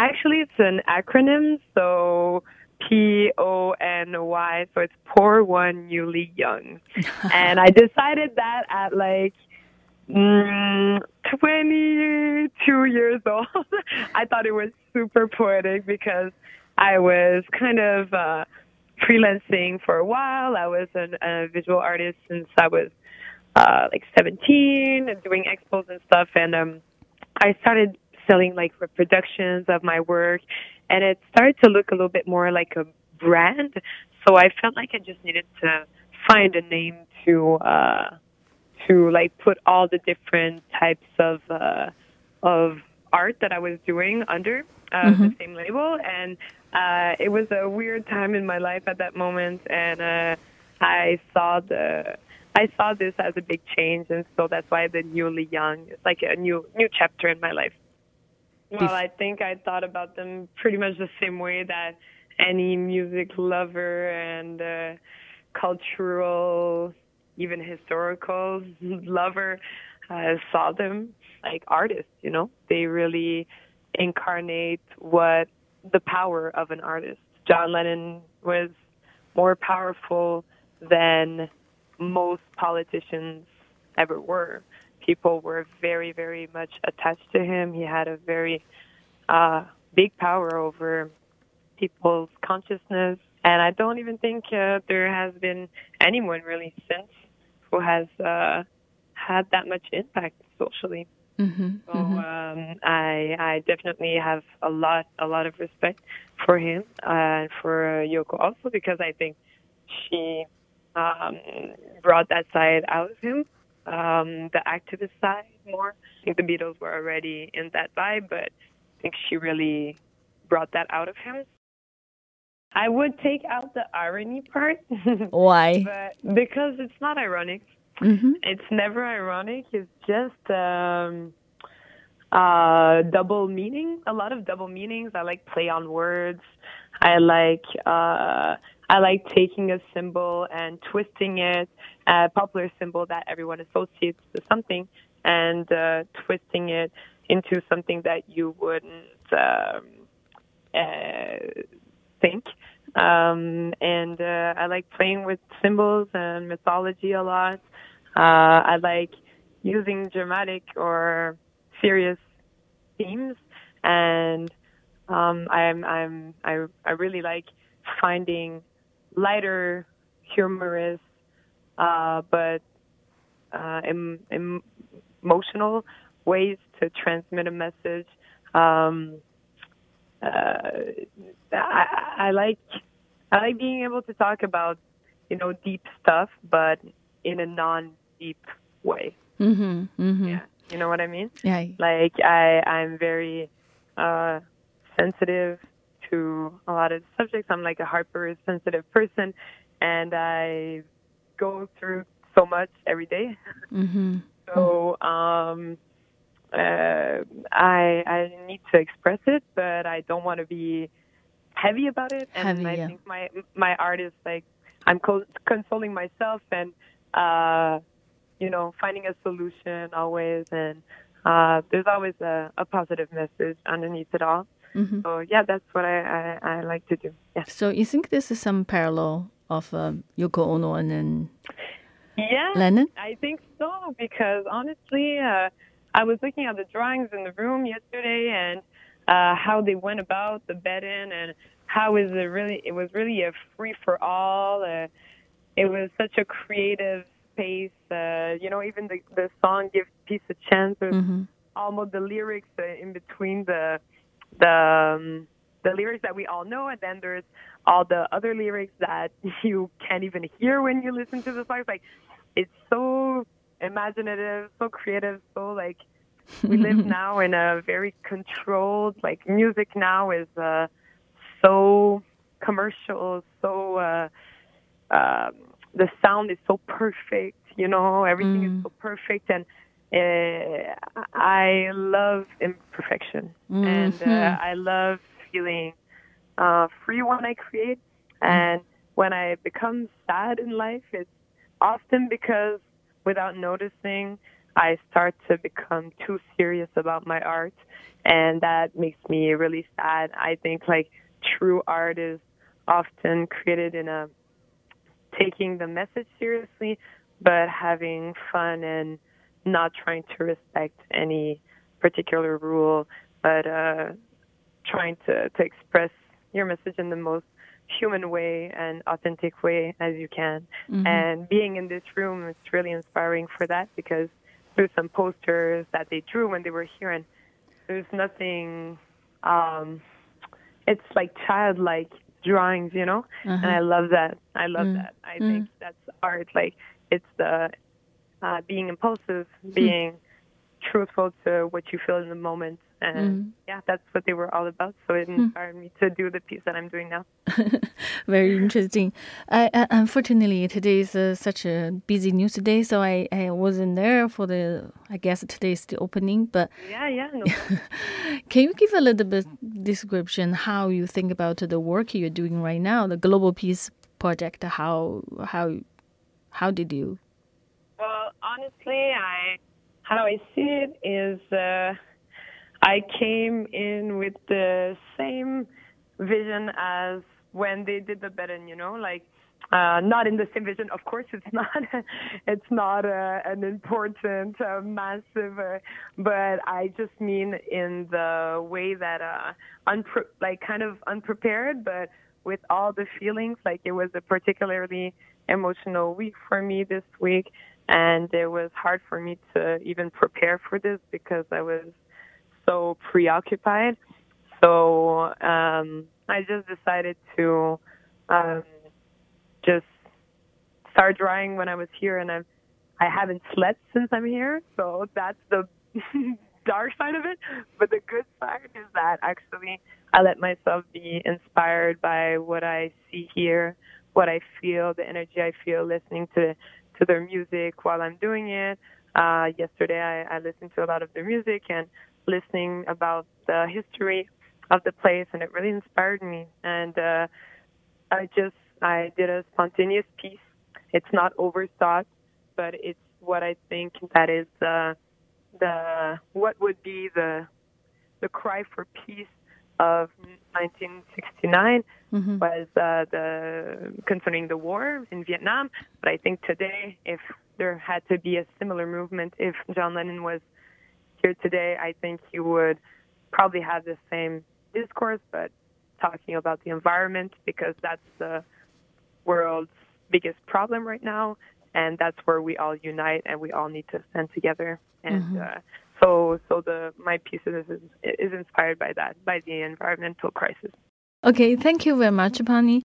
Actually, it's an acronym, so P O N Y. So it's Poor One Newly Young. and I decided that at like mm, 22 years old. I thought it was super poetic because I was kind of uh, freelancing for a while. I was an, a visual artist since I was uh, like 17 and doing expos and stuff. And um, I started selling like reproductions of my work and it started to look a little bit more like a brand. So I felt like I just needed to find a name to, uh, to like put all the different types of, uh, of art that I was doing under uh, mm-hmm. the same label. And, uh, it was a weird time in my life at that moment. And, uh, I saw the, I saw this as a big change, and so that's why the newly young is like a new new chapter in my life. Well, I think I thought about them pretty much the same way that any music lover and uh, cultural, even historical lover uh, saw them like artists. You know, they really incarnate what the power of an artist. John Lennon was more powerful than most politicians ever were. People were very, very much attached to him. He had a very uh, big power over people's consciousness. And I don't even think uh, there has been anyone really since who has uh, had that much impact socially. Mm-hmm, so mm-hmm. Um, I I definitely have a lot a lot of respect for him and uh, for Yoko also because I think she um, brought that side out of him, um, the activist side more. I think the Beatles were already in that vibe, but I think she really brought that out of him. I would take out the irony part. Why? but because it's not ironic. Mm-hmm. It's never ironic. It's just um, uh, double meaning. A lot of double meanings. I like play on words. I like uh, I like taking a symbol and twisting it, a popular symbol that everyone associates to something, and uh, twisting it into something that you wouldn't um, uh, think. Um, and uh, I like playing with symbols and mythology a lot. Uh, I like using dramatic or serious themes, and um, I'm I'm I I really like finding lighter, humorous, uh, but uh, em- em- emotional ways to transmit a message. Um, uh, I, I like I like being able to talk about you know deep stuff, but in a non-deep way. Mm-hmm, mm-hmm. Yeah, you know what I mean? Yeah. Like I I'm very uh, sensitive to a lot of subjects. I'm like a hypersensitive person, and I go through so much every day. Mm-hmm. so um, uh, I I need to express it, but I don't want to be heavy about it. And heavy, I yeah. think my my art is like I'm co- consoling myself and uh, you know finding a solution always, and uh, there's always a, a positive message underneath it all. Mm-hmm. So yeah, that's what I, I, I, like to do. Yeah. So you think this is some parallel of uh, Yoko Ono and then yeah, Lennon? I think so because honestly, uh, I was looking at the drawings in the room yesterday and uh, how they went about the bed-in and how is it really? It was really a free for all. Uh, it was such a creative space. Uh, you know, even the the song "Give Peace a Chance" or mm-hmm. almost the lyrics uh, in between the the um, the lyrics that we all know, and then there's all the other lyrics that you can't even hear when you listen to the songs. Like it's so imaginative, so creative, so like we live now in a very controlled like music now is uh so commercial, so uh um the sound is so perfect, you know, everything mm. is so perfect and uh, I love imperfection, mm-hmm. and uh, I love feeling uh, free when I create. And when I become sad in life, it's often because without noticing, I start to become too serious about my art, and that makes me really sad. I think like true art is often created in a taking the message seriously, but having fun and not trying to respect any particular rule, but uh, trying to, to express your message in the most human way and authentic way as you can. Mm-hmm. And being in this room is really inspiring for that because there's some posters that they drew when they were here, and there's nothing. Um, it's like childlike drawings, you know, uh-huh. and I love that. I love mm. that. I mm. think that's art. Like it's the uh, being impulsive, hmm. being truthful to what you feel in the moment. And mm. yeah, that's what they were all about. So it hmm. inspired mm. me to do the piece that I'm doing now. Very interesting. I, uh, unfortunately, today is uh, such a busy news day, so I, I wasn't there for the, I guess today's the opening. But yeah, yeah. No. can you give a little bit description how you think about the work you're doing right now, the Global Peace Project? How, how, how did you? Well, honestly, I how I see it is uh, I came in with the same vision as when they did the Bed-in, you know, like uh, not in the same vision. Of course, it's not. it's not uh, an important, uh, massive. Uh, but I just mean in the way that, uh, unpre- like, kind of unprepared, but with all the feelings. Like it was a particularly emotional week for me this week, and it was hard for me to even prepare for this because I was so preoccupied. So um, I just decided to um, just start drawing when I was here, and I've I haven't slept since I'm here. So that's the dark side of it. But the good side is that actually I let myself be inspired by what I see here, what I feel, the energy I feel listening to to their music while I'm doing it. Uh, yesterday, I, I listened to a lot of their music and listening about the history of the place, and it really inspired me. And uh, I just I did a spontaneous piece. It's not overthought, but it's what I think that is the the what would be the the cry for peace of 1969 mm-hmm. was uh, the concerning the war in Vietnam. But I think today, if there had to be a similar movement, if John Lennon was here today, I think he would probably have the same discourse, but talking about the environment because that's the world's biggest problem right now, and that's where we all unite and we all need to stand together. And mm-hmm. uh, so so the my piece is, is inspired by that by the environmental crisis. Okay, thank you very much, Pony.